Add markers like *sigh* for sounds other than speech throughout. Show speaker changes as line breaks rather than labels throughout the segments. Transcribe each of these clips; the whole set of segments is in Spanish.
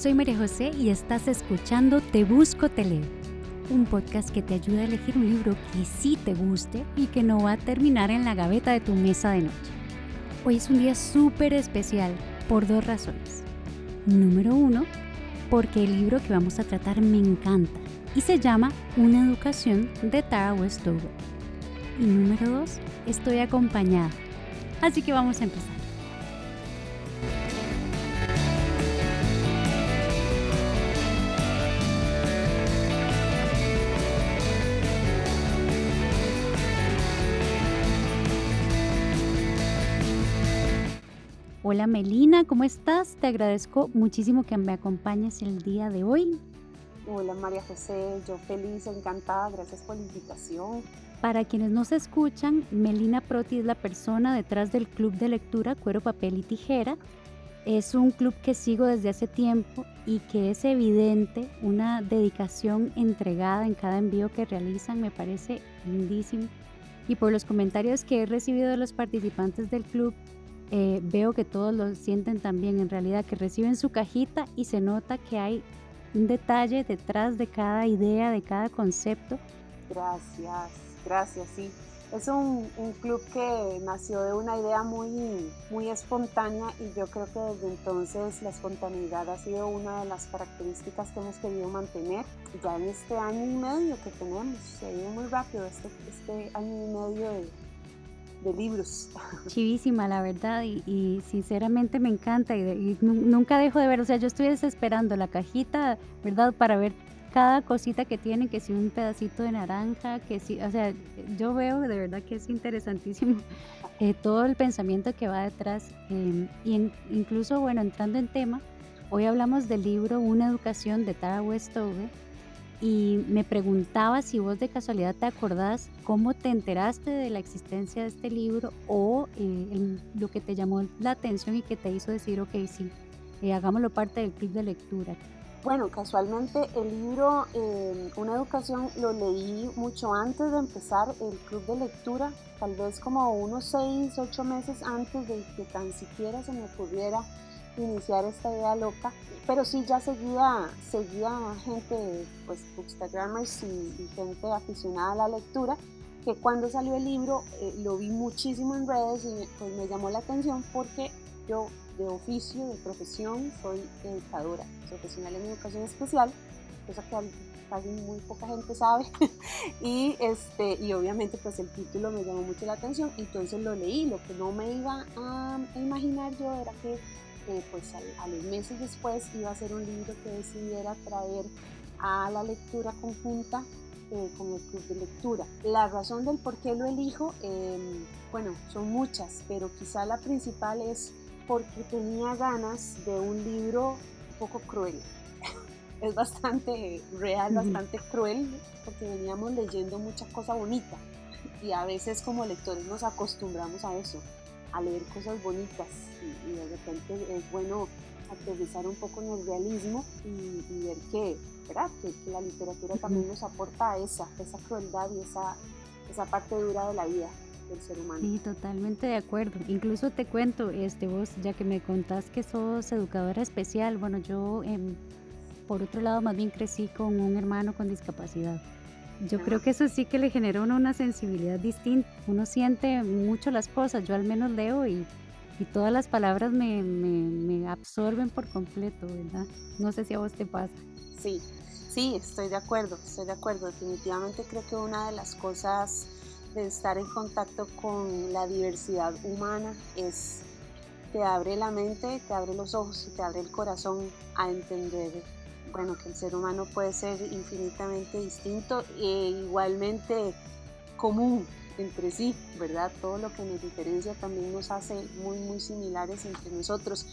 Soy María José y estás escuchando Te Busco, Te Leo, un podcast que te ayuda a elegir un libro que sí te guste y que no va a terminar en la gaveta de tu mesa de noche. Hoy es un día súper especial por dos razones. Número uno, porque el libro que vamos a tratar me encanta y se llama Una educación de Tara Westover. Y número dos, estoy acompañada. Así que vamos a empezar. Hola Melina, ¿cómo estás? Te agradezco muchísimo que me acompañes el día de hoy.
Hola María José, yo feliz, encantada, gracias por la invitación.
Para quienes no se escuchan, Melina Proti es la persona detrás del club de lectura Cuero, Papel y Tijera. Es un club que sigo desde hace tiempo y que es evidente una dedicación entregada en cada envío que realizan, me parece lindísimo. Y por los comentarios que he recibido de los participantes del club, eh, veo que todos lo sienten también en realidad, que reciben su cajita y se nota que hay un detalle detrás de cada idea, de cada concepto.
Gracias, gracias, sí. Es un, un, club que nació de una idea muy, muy espontánea y yo creo que desde entonces la espontaneidad ha sido una de las características que hemos querido mantener. Ya en este año y medio que tenemos, se ha ido muy rápido este, este año y medio de, de libros.
Chivísima, la verdad, y, sinceramente me encanta y, nunca dejo de ver, o sea, yo estoy desesperando la cajita, ¿verdad? Para ver cada cosita que tiene, que si un pedacito de naranja, que si, o sea, yo veo de verdad que es interesantísimo *laughs* eh, todo el pensamiento que va detrás. Em, y incluso, bueno, entrando en tema, hoy hablamos del libro Una educación de Tara Westover y me preguntaba si vos de casualidad te acordás cómo te enteraste de la existencia de este libro o eh, lo que te llamó la atención y que te hizo decir, ok, sí, eh, hagámoslo parte del club de lectura.
Bueno, casualmente el libro eh, Una educación lo leí mucho antes de empezar el club de lectura, tal vez como unos seis, ocho meses antes de que tan siquiera se me ocurriera iniciar esta idea loca, pero sí ya seguía, seguía gente, pues bookstagrammers y, gente aficionada a la lectura, que cuando salió el libro eh, lo vi muchísimo en redes y pues me llamó la atención porque yo de oficio, de profesión, soy educadora, profesional en educación especial, cosa que casi muy poca gente sabe *laughs* y este y obviamente pues el título me llamó mucho la atención entonces lo leí lo que no me iba a imaginar yo era que pues a, los meses después iba a ser un libro que decidiera traer a la lectura conjunta eh, con el club de lectura. La razón del por qué lo elijo, em, bueno, son muchas, pero quizá la principal es porque tenía ganas de un libro un poco cruel. *laughs* es bastante real, bastante cruel, porque veníamos leyendo mucha cosa bonita y a veces como lectores nos acostumbramos a eso, a leer cosas bonitas y, de repente es bueno aterrizar un poco en el realismo y, ver que, ¿verdad? que, la literatura también nos aporta esa, esa crueldad y esa, esa parte dura de la vida del ser humano.
Sí, totalmente de acuerdo. Incluso te cuento, este, vos, ya que me contás que sos educadora especial, bueno, yo em, por otro lado más bien crecí con un hermano con discapacidad. Yo creo que eso sí que le genera una sensibilidad distinta. Uno siente mucho las cosas, yo al menos leo y, todas las palabras me, absorben por completo, ¿verdad? No sé si a vos te pasa.
Sí, sí, estoy de acuerdo, estoy de acuerdo. Definitivamente creo que una de las cosas de estar en contacto con la diversidad humana es te abre la mente, te abre los ojos y te abre el corazón a entender bueno, que el ser humano puede ser infinitamente distinto e igualmente común entre sí, ¿verdad? Todo lo que nos diferencia también nos hace muy, muy similares entre nosotros.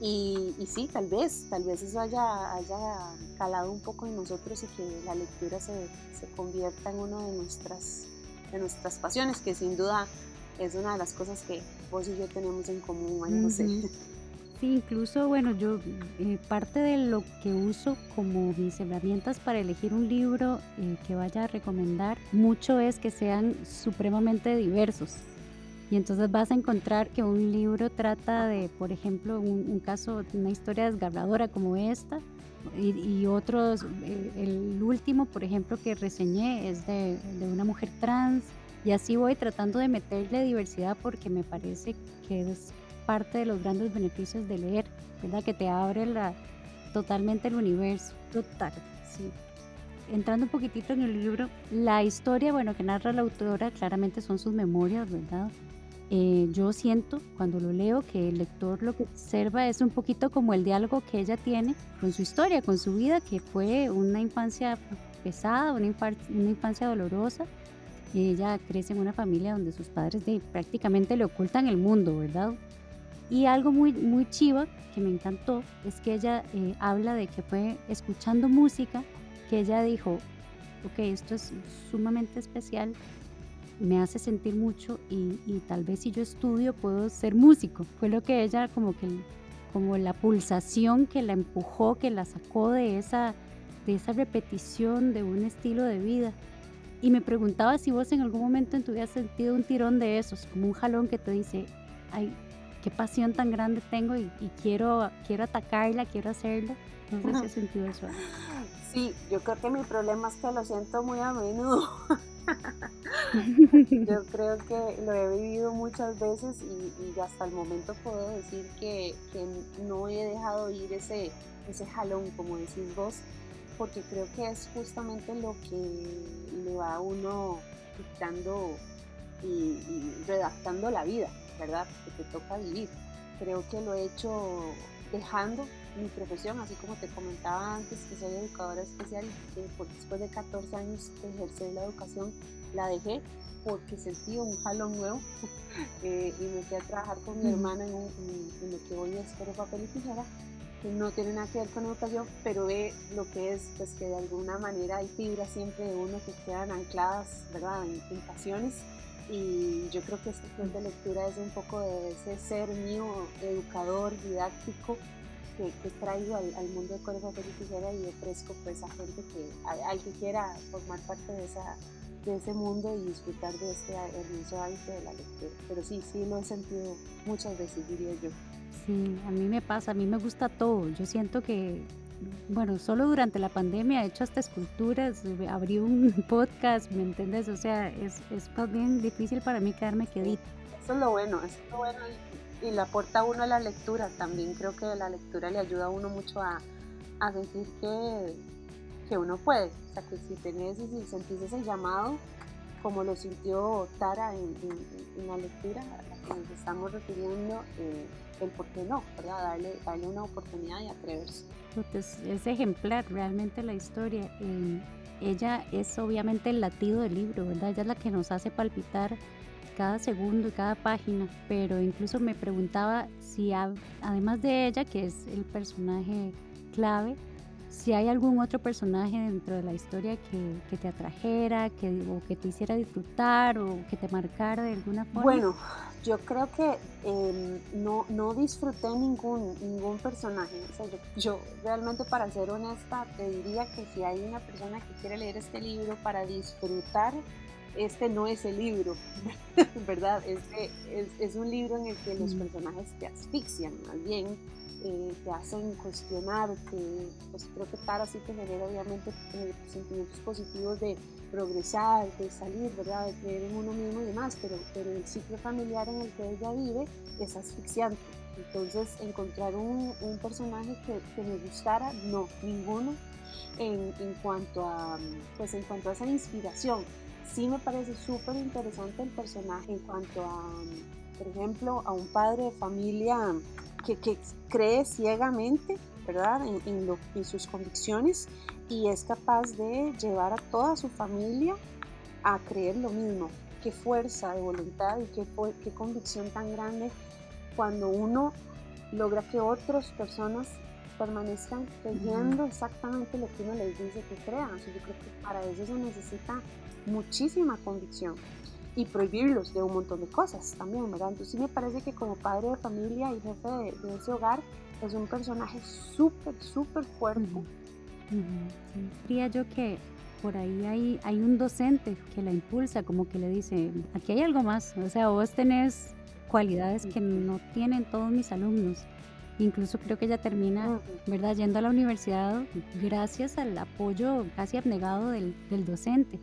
Y, sí, tal vez, tal vez eso haya, haya calado un poco en nosotros y que la lectura se, se convierta en una de nuestras, de nuestras pasiones, que sin duda es una de las cosas que vos y yo tenemos en común, María José.
Incluso, bueno, yo eh, parte de lo que uso como mis herramientas para elegir un libro eh, que vaya a recomendar mucho es que sean supremamente diversos. Y entonces vas a encontrar que un libro trata de, por ejemplo, un, caso, una historia desgarradora como esta, y, otros, el, último, por ejemplo, que reseñé es de, de, una mujer trans, y así voy tratando de meterle diversidad porque me parece que es parte de los grandes beneficios de leer, ¿verdad? Que te abre la, totalmente el universo, total, sí. Entrando un poquitito en el libro, la historia, bueno, que narra la autora claramente son sus memorias, ¿verdad? Eh, yo siento cuando lo leo que el lector lo que observa es un poquito como el diálogo que ella tiene con su historia, con su vida, que fue una infancia pesada, una, una infancia dolorosa. Ella crece en una familia donde sus padres prácticamente le ocultan el mundo, ¿verdad? Y algo muy, muy chiva que me encantó es que ella eh, habla de que fue escuchando música que ella dijo, ok, esto es sumamente especial, me hace sentir mucho y, tal vez si yo estudio puedo ser músico. Fue lo que ella como que como la pulsación que la empujó, que la sacó de esa, de esa repetición de un estilo de vida. Y me preguntaba si vos en algún momento en tu vida has sentido un tirón de esos, como un jalón que te dice, ay, qué pasión tan grande tengo y, quiero, quiero atacarla, quiero hacerlo. No sé si has sentido eso.
Sí, yo creo que mi problema es que lo siento muy a menudo. *laughs* yo creo que lo he vivido muchas veces y, hasta el momento puedo decir que, no he dejado ir ese, ese jalón, como decís vos, porque creo que es justamente lo que le va a uno dictando y redactando la vida. ¿Verdad? Que te toca vivir. Creo que lo he hecho dejando mi profesión, así como te comentaba antes, que soy educadora especial, que después de 14 años de ejercer la educación, la dejé porque sentí un jalón nuevo *laughs* eh, y me fui a trabajar con mi hermana en, lo que hoy es Pero Papel y Tijera, que no tiene nada que ver con educación, pero ve lo que es, pues que de alguna manera hay fibras siempre de uno que quedan ancladas, ¿verdad?, en, en pasiones y yo creo que este club de lectura es un poco de ese ser mío, educador, didáctico, que, traigo al, mundo de Corea Papel y ofrezco pues a gente que, al, que quiera formar parte de, esa, de ese mundo y disfrutar de este hermoso hábito de la lectura. Pero sí, sí lo he sentido muchas veces, diría yo.
Sí, a mí me pasa, a mí me gusta todo. Yo siento que bueno, solo durante la pandemia he hecho hasta esculturas, abrí un *laughs* podcast, ¿me entiendes? O sea, es, es bien difícil para mí quedarme quedita.
Eso es lo bueno, eso es lo bueno y, le aporta a uno la lectura también. Creo que la lectura le ayuda a uno mucho a, a sentir que, que, uno puede. O sea, que si tenés y si sentís ese llamado, como lo sintió Tara en, en, la lectura a la que nos estamos refiriendo, eh, el por qué no, ¿verdad? Darle, darle una oportunidad y atreverse.
Es, es ejemplar realmente la historia. ella es obviamente el latido del libro, ¿verdad? Ella es la que nos hace palpitar cada segundo y cada página, pero incluso me preguntaba si además de ella, que es el personaje clave, si hay algún otro personaje dentro de la historia que, que te atrajera, que, o que te hiciera disfrutar o que te marcara de alguna forma.
Bueno, yo creo que em, no, no disfruté ningún, ningún personaje. yo, realmente, para ser honesta, te diría que si hay una persona que quiere leer este libro para disfrutar, este no es el libro, *laughs* ¿verdad? Este es, es, un libro en el que los personajes te asfixian, más bien eh, te hacen cuestionar, que pues creo que Tara sí te genera obviamente eh, sentimientos positivos de progresar, de salir. De creer en uno mismo y demás, pero, pero el ciclo familiar en el que ella vive es asfixiante. Entonces, encontrar un, personaje que, me gustara, no, ninguno, en, cuanto a, pues, en cuanto a esa inspiración. Sí me parece súper interesante el personaje en cuanto a, por ejemplo, a un padre de familia que, que cree ciegamente, ¿verdad? En, en, en sus convicciones y es capaz de llevar a toda su familia a creer lo mismo. Qué fuerza de voluntad y qué, qué convicción tan grande cuando uno logra que otras personas permanezcan creyendo exactamente lo que uno les dice que crean. yo creo que para eso se necesita muchísima convicción y prohibirlos de un montón de cosas también, ¿verdad? Entonces sí me parece que como padre de familia y jefe de, ese hogar es un personaje súper, súper fuerte.
Diría yo que por ahí hay, hay un docente que la impulsa, como que le dice, aquí hay algo más, o sea, vos tenés cualidades que no tienen todos mis alumnos. Incluso creo que ella termina, ¿verdad?, yendo a la universidad gracias al apoyo casi abnegado del, del docente.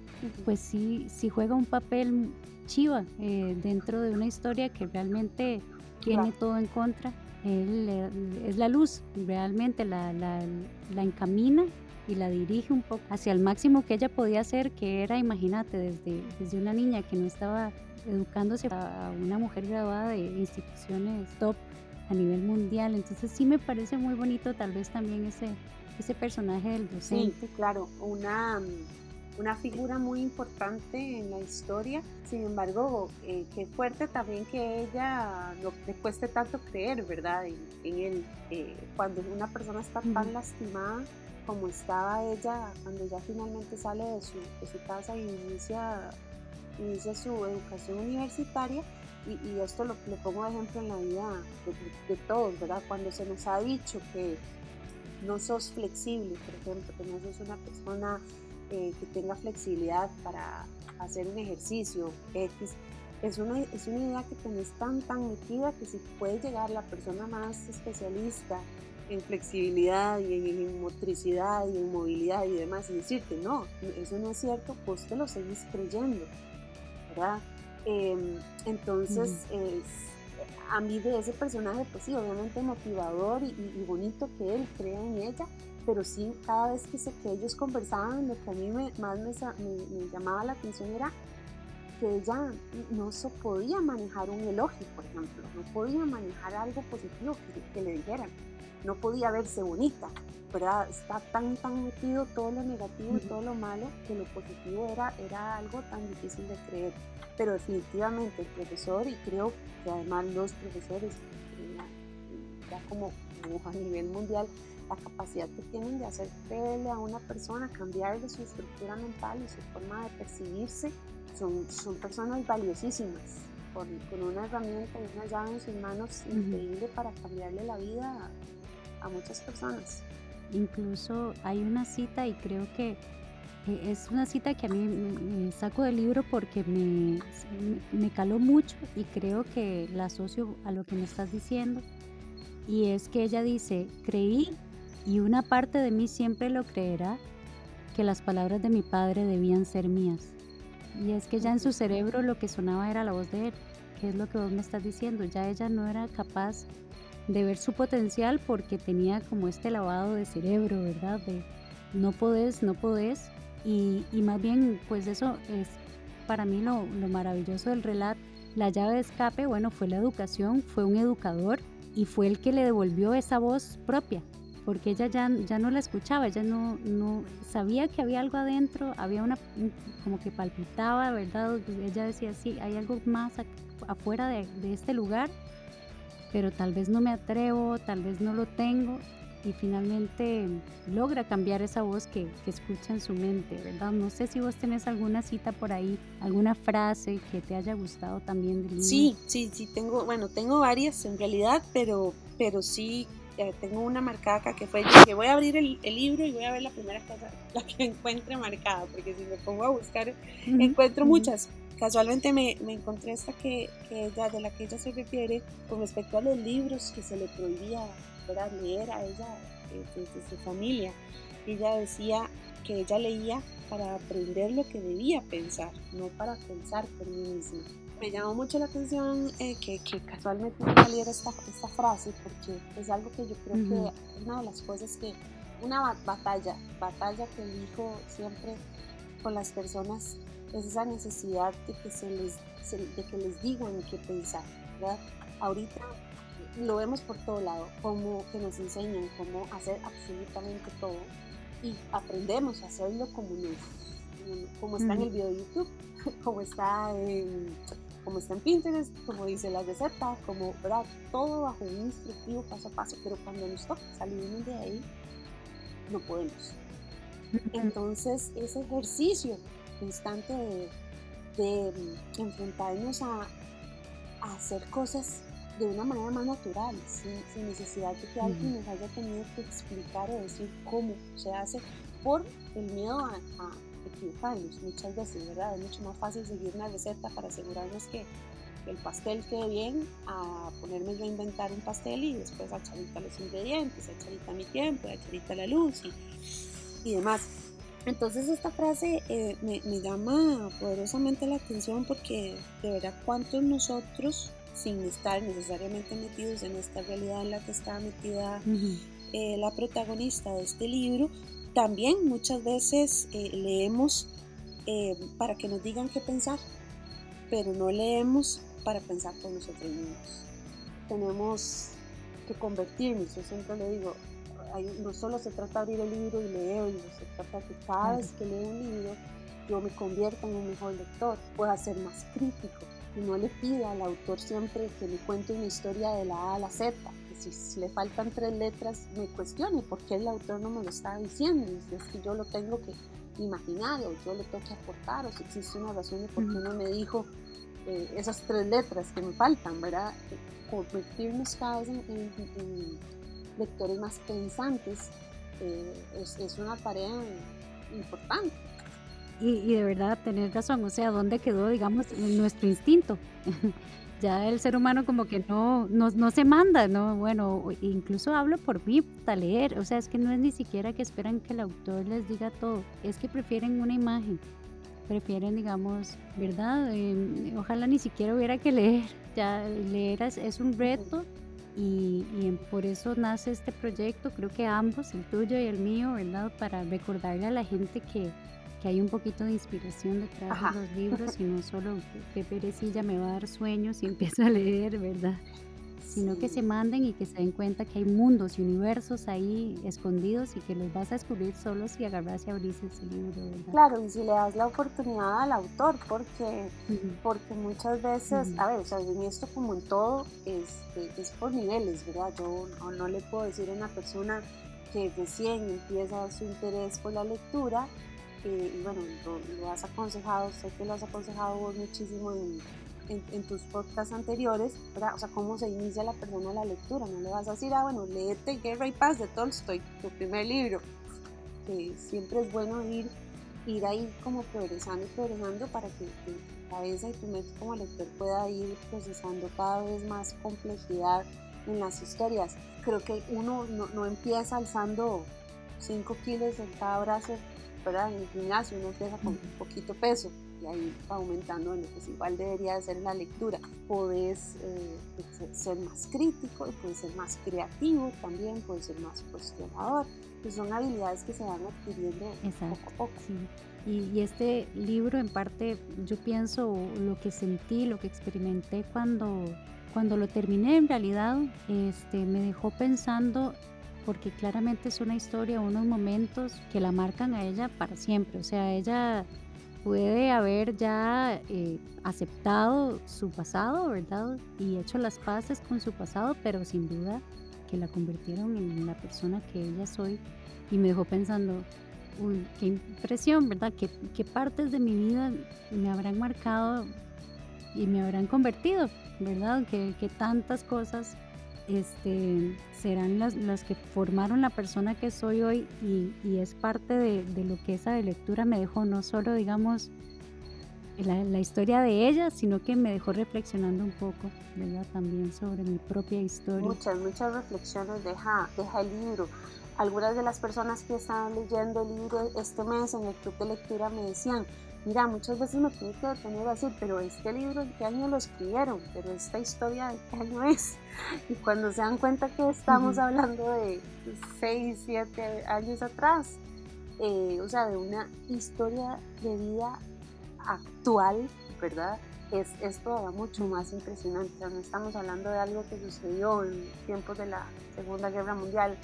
Pues sí, sí juega un papel chiva eh, dentro de una historia que realmente tiene todo en contra. Él, es la luz, realmente la, la, la, encamina y la dirige un poco hacia el máximo que ella podía hacer, que era, imagínate, desde, desde una niña que no estaba educándose a una mujer graduada de instituciones top a nivel mundial. Entonces sí me parece muy bonito tal vez también ese, ese personaje del docente.
Sí, claro, una, una figura muy importante en la historia. Sin embargo, eh, qué fuerte también que ella no le cueste tanto creer, ¿verdad? En, en él. Eh, cuando una persona está tan lastimada como estaba ella cuando ya finalmente sale de su, de su casa y inicia, inicia su educación universitaria, y, esto lo, pongo de ejemplo en la vida de, todos, ¿verdad? Cuando se nos ha dicho que no sos flexible, por ejemplo, que no sos una persona eh, que tenga flexibilidad para hacer un ejercicio X, es una, es una idea que tenés tan, tan metida que si puede llegar la persona más especialista en flexibilidad y en, motricidad y en movilidad y demás y decirte, no, eso no es cierto, pues te lo seguís creyendo, ¿verdad? Em, entonces, a mí de ese personaje, pues sí, obviamente motivador y, bonito que él crea en ella, pero sí, cada vez que, se, que ellos conversaban, lo que a mí me, más me, llamaba la atención era que ella no se podía manejar un elogio, por ejemplo, no podía manejar algo positivo que, que le dijeran, no podía verse bonita, ¿verdad? Está tan, tan metido todo lo negativo y todo lo malo que lo positivo era, era algo tan difícil de creer. Pero definitivamente el profesor y creo que además los profesores ya como, a nivel mundial la capacidad que tienen de hacer creerle a una persona, cambiarle su estructura mental y su forma de percibirse, son, son personas valiosísimas, con, con una herramienta y una llave en sus manos increíble para cambiarle la vida a, muchas personas.
Incluso hay una cita y creo que eh, es una cita que a mí me saco del libro porque me, me caló mucho y creo que la asocio a lo que me estás diciendo. Y es que ella dice, creí y una parte de mí siempre lo creerá que las palabras de mi padre debían ser mías. Y es que ya en su cerebro lo que sonaba era la voz de él, que es lo que vos me estás diciendo. Ya ella no era capaz de ver su potencial porque tenía como este lavado de cerebro, ¿verdad? De no podés, no podés. Y, más bien, pues eso es para mí lo, maravilloso del relato. La llave de escape, bueno, fue la educación, fue un educador y fue el que le devolvió esa voz propia, porque ella ya, ya no la escuchaba, ella no, no sabía que había algo adentro, había una, como que palpitaba, ¿verdad? Ella decía, sí, hay algo más afuera de este lugar, pero tal vez no me atrevo, tal vez no lo tengo y finalmente logra cambiar esa voz que, que, escucha en su mente, ¿verdad? No sé si vos tenés alguna cita por ahí, alguna frase que te haya gustado también del
Sí, sí, sí, tengo, bueno, tengo varias en realidad, pero, pero sí eh, tengo una marcada acá que fue que voy a abrir el, el, libro y voy a ver la primera cosa, la que *laughs* encuentre marcada, porque si me pongo a buscar, encuentro muchas. Casualmente me, me encontré esta que, que ella, de la que ella se refiere con respecto a los libros que se le prohibía leer a ella desde eh, su familia. Ella decía que ella leía para aprender lo que debía pensar, no para pensar por mí misma. Me llamó mucho la atención eh, que, que, casualmente saliera esta, esta, frase porque es algo que yo creo que es una de las cosas que, una batalla, batalla que elijo siempre con las personas es esa necesidad de que, se les, de que les digan qué pensar. ¿verdad? Ahorita lo vemos por todo lado, como que nos enseñan cómo hacer absolutamente todo y aprendemos a hacerlo como, como está en el video de YouTube, *laughs* como está en, como está en Pinterest, como dice la receta, como ¿verdad? todo bajo un instructivo paso a paso, pero cuando nos toca salir de ahí, no podemos. Entonces, ese ejercicio constante de, de enfrentarnos a, a hacer cosas de una manera más natural, sin, necesidad de que alguien nos haya tenido que explicar o decir cómo se hace por el miedo a, equivocarnos muchas veces, ¿verdad? Es mucho más fácil seguir una receta para asegurarnos que el pastel quede bien a ponerme yo a inventar un pastel y después echar los ingredientes, echar mi tiempo, echar la luz y, y demás. Entonces esta frase eh, me, me, llama poderosamente la atención porque de verdad cuántos nosotros, sin estar necesariamente metidos en esta realidad en la que está metida eh, la protagonista de este libro, también muchas veces eh, leemos para que nos digan qué pensar, pero no leemos para pensar por nosotros mismos. Tenemos que convertirnos, yo siempre le digo, no solo se trata de abrir el libro y leer, se trata de que cada vez que leo un libro yo me convierta en un mejor lector, pueda ser más crítico y no le pida al autor siempre que me cuente una historia de la A a la Z, que si, le faltan tres letras me cuestione por qué el autor no me lo está diciendo, es que yo lo tengo que imaginar o yo le tengo que aportar o si existe una razón de por qué no me dijo eh, esas tres letras que me faltan, ¿verdad? Convertirnos cada vez en lectores más pensantes, eh, es, una tarea importante.
Y, de verdad, tener razón, o sea, ¿dónde quedó, digamos, nuestro instinto? *laughs* ya el ser humano como que no, no, no, se manda, ¿no? Bueno, incluso hablo por mí, para leer, o sea, es que no es ni siquiera que esperan que el autor les diga todo, es que prefieren una imagen, prefieren, digamos, ¿verdad? Eh, ojalá ni siquiera hubiera que leer, ya leer es, es un reto y, por eso nace este proyecto, creo que ambos, el tuyo y el mío, ¿verdad? Para recordarle a la gente que, que hay un poquito de inspiración detrás de los libros y no solo *laughs* que perecilla me va a dar sueños y *laughs* empiezo a leer, ¿verdad? Sino que se manden y que se den cuenta que hay mundos y universos ahí escondidos y que los vas a descubrir solo si agarras y abrís ese libro.
Claro, y si le das la oportunidad al autor, porque, porque muchas veces, a ver, o sea, en esto como en todo, es, es por niveles, ¿verdad? Yo no, le puedo decir a una persona que recién empieza su interés por la lectura, eh, y bueno, lo, lo, has aconsejado, sé que lo has aconsejado vos muchísimo en en, tus podcasts anteriores, ¿verdad? O sea, cómo se inicia la persona la lectura. No le vas a decir, ah, bueno, léete Guerra y Paz de Tolstoy, tu primer libro. Que siempre es bueno ir, ir ahí como progresando y progresando para que tu cabeza y tu mente como lector pueda ir procesando cada vez más complejidad en las historias. Creo que uno no, no empieza alzando 5 kilos en cada brazo, ¿verdad? En el gimnasio, uno empieza con un poquito peso y ahí va aumentando, bueno, pues igual debería de ser la lectura. Puedes eh, ser más crítico y puedes ser más creativo también, puedes ser más cuestionador. Pues son habilidades que se van adquiriendo poco a poco.
Y, y, este libro en parte yo pienso lo que sentí, lo que experimenté cuando, cuando lo terminé en realidad, este, me dejó pensando porque claramente es una historia, unos momentos que la marcan a ella para siempre. O sea, ella puede haber ya eh, aceptado su pasado, ¿verdad? Y hecho las paces con su pasado, pero sin duda que la convirtieron en la persona que ella soy. Y me dejó pensando, uy, qué impresión, ¿verdad? ¿Qué, partes de mi vida me habrán marcado y me habrán convertido, ¿verdad? Que tantas cosas este, serán las, las, que formaron la persona que soy hoy y, y es parte de, de, lo que esa lectura me dejó, no solo digamos la, la, historia de ella, sino que me dejó reflexionando un poco, ¿verdad? También sobre mi propia historia.
Muchas, muchas reflexiones deja, deja el libro. Algunas de las personas que estaban leyendo el libro este mes en el club de lectura me decían, Mira, muchas veces me tengo que detener a decir, pero este libro, ¿en qué año lo escribieron? Pero esta historia, ¿de qué año es? Y cuando se dan cuenta que estamos hablando de 6, 7 años atrás, eh, o sea, de una historia de vida actual, ¿verdad? Es, es todavía mucho más impresionante. O sea, no estamos hablando de algo que sucedió en tiempos de la Segunda Guerra Mundial,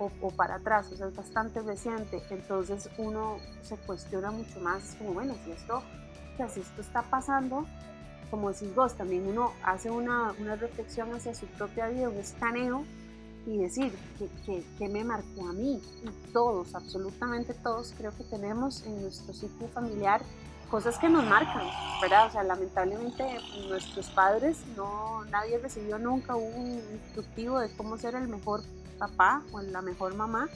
o, para atrás, o sea, es bastante reciente, entonces uno se cuestiona mucho más, como bueno, si esto, si esto está pasando, como decís vos, también uno hace una, una reflexión hacia su propia vida, un escaneo y decir que, me marcó a mí y todos, absolutamente todos, creo que tenemos en nuestro ciclo familiar cosas que nos marcan, ¿verdad? O sea, lamentablemente nuestros padres, no, nadie recibió nunca un instructivo de cómo ser el mejor papá o la mejor mamá,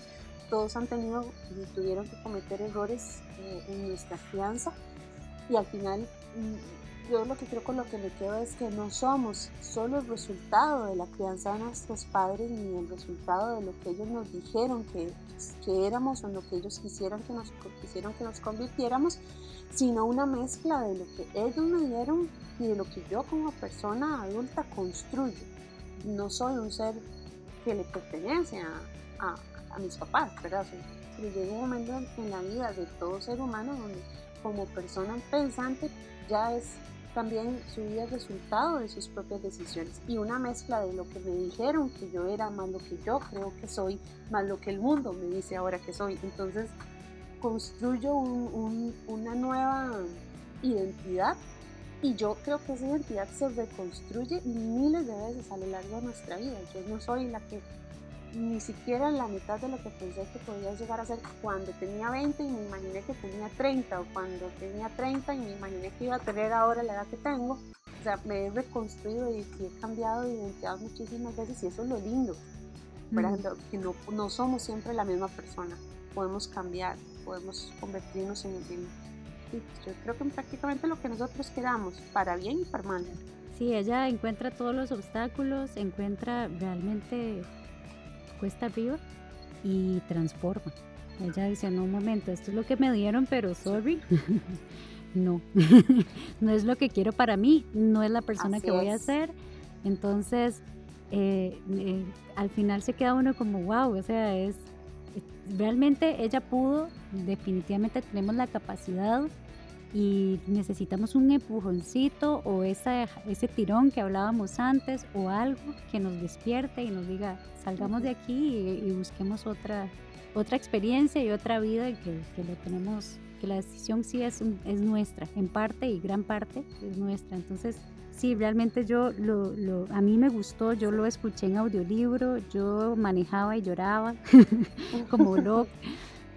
todos han tenido y tuvieron que cometer errores eh, en nuestra crianza y al final mm, yo lo que creo con lo que me quedo es que no somos solo el resultado de la crianza de nuestros padres ni el resultado de lo que ellos nos dijeron que, que éramos o en lo que ellos quisieron que nos, quisieron que nos convirtiéramos, sino una mezcla de lo que ellos me dieron y de lo que yo como persona adulta construyo. No soy un ser que le pertenece a, a, mis papás, ¿verdad? Pero llega un momento en la vida de todo ser humano donde como persona pensante ya es también su vida resultado de sus propias decisiones y una mezcla de lo que me dijeron que yo era más lo que yo creo que soy, más lo que el mundo me dice ahora que soy. Entonces construyo una nueva identidad y yo creo que esa identidad se reconstruye miles de veces a lo largo de nuestra vida. Yo no soy la que ni siquiera la mitad de lo que pensé que podía llegar a ser cuando tenía 20 y me imaginé que tenía 30 o cuando tenía 30 y me imaginé que iba a tener ahora la edad que tengo. O sea, me he reconstruido y, he cambiado de identidad muchísimas veces y eso es lo lindo. Que no, no somos siempre la misma persona. Podemos cambiar, podemos convertirnos en, en yo creo que prácticamente lo que nosotros queramos, para bien y para mal.
Sí, ella encuentra todos los obstáculos, encuentra realmente cuesta arriba y transforma. Ella dice, no, un momento, esto es lo que me dieron, pero sorry, *laughs* no, *laughs* no es lo que quiero para mí, no es la persona que voy a ser. Entonces, eh, eh, al final se queda uno como, wow, o sea, es, realmente ella pudo, definitivamente tenemos la capacidad y necesitamos un empujoncito o esa, ese tirón que hablábamos antes o algo que nos despierte y nos diga, salgamos de aquí y, busquemos otra, otra experiencia y otra vida que, que lo tenemos, que la decisión sí es, es nuestra, en parte y gran parte es nuestra. Entonces, sí, realmente yo, lo, lo, a mí me gustó, yo lo escuché en audiolibro, yo manejaba y lloraba *laughs* como loco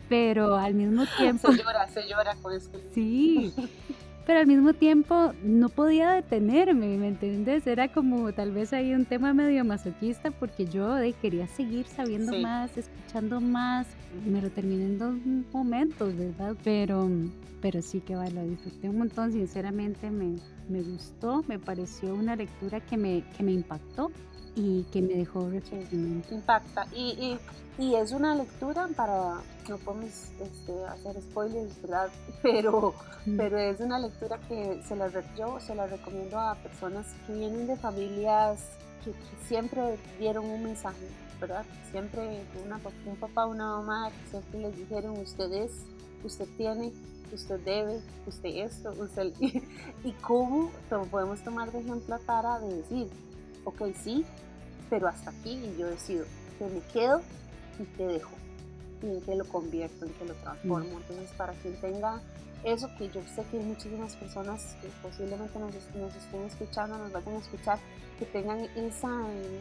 pero al mismo *laughs* tiempo...
Se llora, se llora con esto.
Sí, *laughs* pero al mismo tiempo no podía detenerme, ¿me entiendes? Era como tal vez ahí un tema medio masoquista porque yo quería seguir sabiendo más, escuchando más, me lo terminé en dos momentos, ¿verdad? Pero, pero sí que lo disfruté un montón, sinceramente me, me gustó, me pareció una lectura que me, que me impactó y que me dejó reflexionando.
Impacta. Y, y, y, es una lectura para, no podemos este, hacer spoilers, ¿verdad? *laughs* Pero, pero es una lectura que se la, yo se la recomiendo a personas que vienen de familias que, siempre dieron un mensaje, ¿verdad? Siempre una, un papá, una mamá, que siempre les dijeron, usted es, usted tiene, usted debe, usted esto, usted... Y, *laughs* y cómo podemos tomar de ejemplo a Tara de decir, ok, sí, pero hasta aquí y yo decido que me quedo y te dejo y en qué lo convierto, en qué lo transformo. Entonces, para quien tenga eso, que yo sé que hay muchísimas personas que posiblemente nos, nos estén escuchando, nos vayan a escuchar, que tengan esa,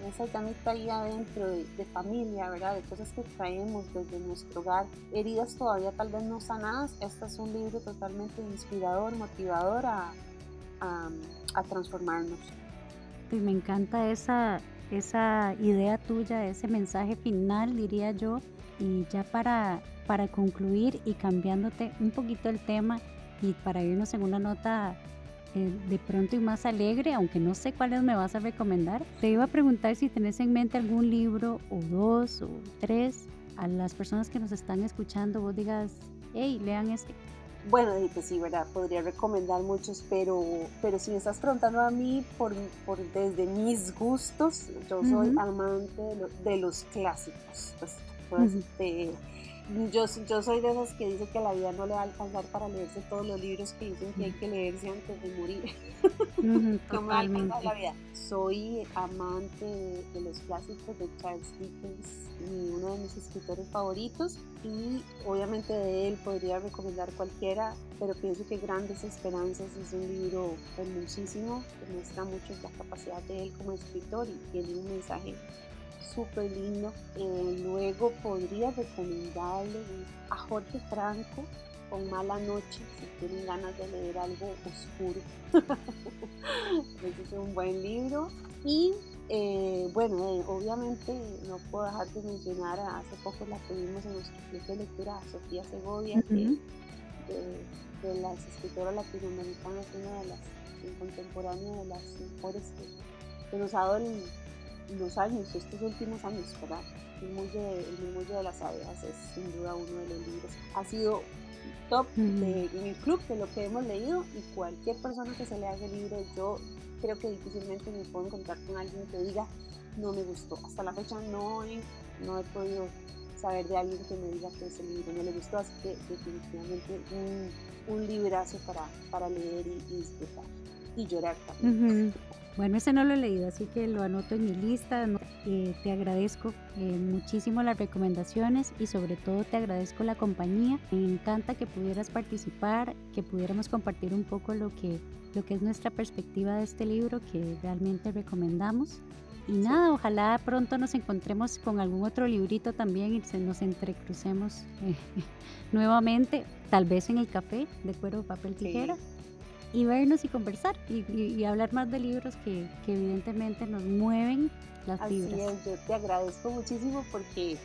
esa llamita ahí adentro de, familia, ¿verdad? De cosas que traemos desde nuestro hogar, heridas todavía tal vez no sanadas. Este es un libro totalmente inspirador, motivador a, a, a transformarnos.
Y me encanta esa, esa idea tuya, ese mensaje final, diría yo. Y ya para, para concluir y cambiándote un poquito el tema y para irnos en una nota eh, de pronto y más alegre, aunque no sé cuáles me vas a recomendar, te iba a preguntar si tenés en mente algún libro o dos o tres a las personas que nos están escuchando, vos digas, hey, lean este.
Bueno, pues sí, ¿verdad? Podría recomendar muchos, pero, pero si me estás preguntando a mí por, por desde mis gustos, yo soy amante de, los clásicos. Pues, pues yo, yo soy de esas que dice que la vida no le va a alcanzar para leerse todos los libros que dicen que hay que leerse antes de morir. *laughs* totalmente. la vida. Soy amante de, los clásicos de Charles Dickens, uno de mis escritores favoritos, y obviamente de él podría recomendar cualquiera, pero pienso que Grandes Esperanzas es un libro hermosísimo que muestra mucho la capacidad de él como escritor y tiene un mensaje súper lindo. Eh, luego podría recomendarle a Jorge Franco con Mala Noche si tienen ganas de leer algo oscuro. *laughs* Ese es un buen libro. Y Eh, bueno, eh, obviamente no puedo dejar de mencionar, hace poco la tuvimos en nuestro club de lectura, Sofía Segovia, que de, las escritoras latinoamericanas, una de las en contemporánea de las mejores que, nos ha dado los años, estos últimos años, ¿verdad? El Murmullo de, las Abejas es sin duda uno de los libros. Ha sido top en el club de lo que hemos leído y cualquier persona que se lea ese libro, yo creo que difícilmente me puedo encontrar con alguien que diga no me gustó. Hasta la fecha no he, no he podido saber de alguien que me diga que ese libro no le gustó, así que definitivamente un, un librazo para, para leer y, disfrutar y llorar también.
Bueno, ese no lo he leído, así que lo anoto en mi lista. Eh, te agradezco eh, muchísimo las recomendaciones y sobre todo te agradezco la compañía. Me encanta que pudieras participar, que pudiéramos compartir un poco lo que, lo que es nuestra perspectiva de este libro que realmente recomendamos. Y nada, ojalá pronto nos encontremos con algún otro librito también y se nos entrecrucemos eh, *laughs* nuevamente, tal vez en el café de cuero, papel, tijera, y vernos y conversar y, hablar más de libros que, evidentemente nos mueven las
Así
Es,
yo te agradezco muchísimo porque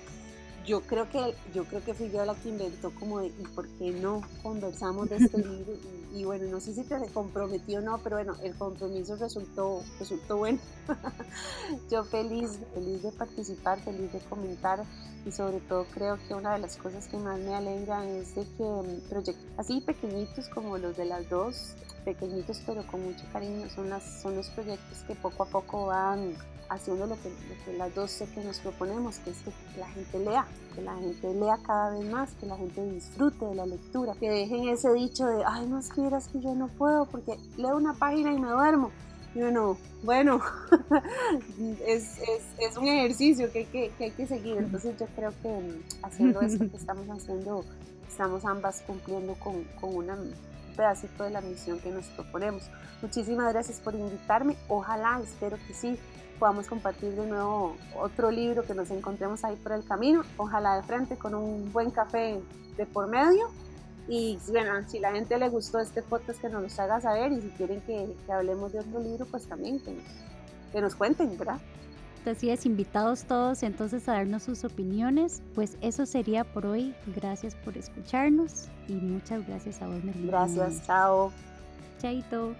yo creo que yo creo que fui yo la que inventó como de ¿y por qué no conversamos de este *laughs* libro? Y, bueno, no sé si te comprometió o no, pero bueno, el compromiso resultó, resultó bueno. *laughs* yo feliz, feliz de participar, feliz de comentar y sobre todo creo que una de las cosas que más me alegra es de que mm, proyectos así pequeñitos como los de las dos, pequeñitos pero con mucho cariño, son, las, son los proyectos que poco a poco van haciendo lo que, las dos sé que nos proponemos, que es que la gente lea, que la gente lea cada vez más, que la gente disfrute de la lectura, que dejen ese dicho de, ay, no escribas que yo no puedo porque leo una página y me duermo. Y bueno, bueno, *laughs* es, es, es, un ejercicio que hay que, que hay que seguir. Entonces yo creo que mm, haciendo esto que *laughs* estamos haciendo, estamos ambas cumpliendo con, con una pedacito de la misión que nos proponemos. Muchísimas gracias por invitarme. Ojalá, espero que sí, podamos compartir de nuevo otro libro que nos encontremos ahí por el camino, ojalá de frente con un buen café de por medio. Y bueno, si la gente le gustó este podcast, que nos lo haga saber y si quieren que, hablemos de otro libro, pues también que nos, que nos cuenten, ¿verdad?
Exacto, así invitados todos entonces a darnos sus opiniones. Pues eso sería por hoy. Gracias por escucharnos y muchas gracias a vos, Melina.
Gracias, chao.
Chaito.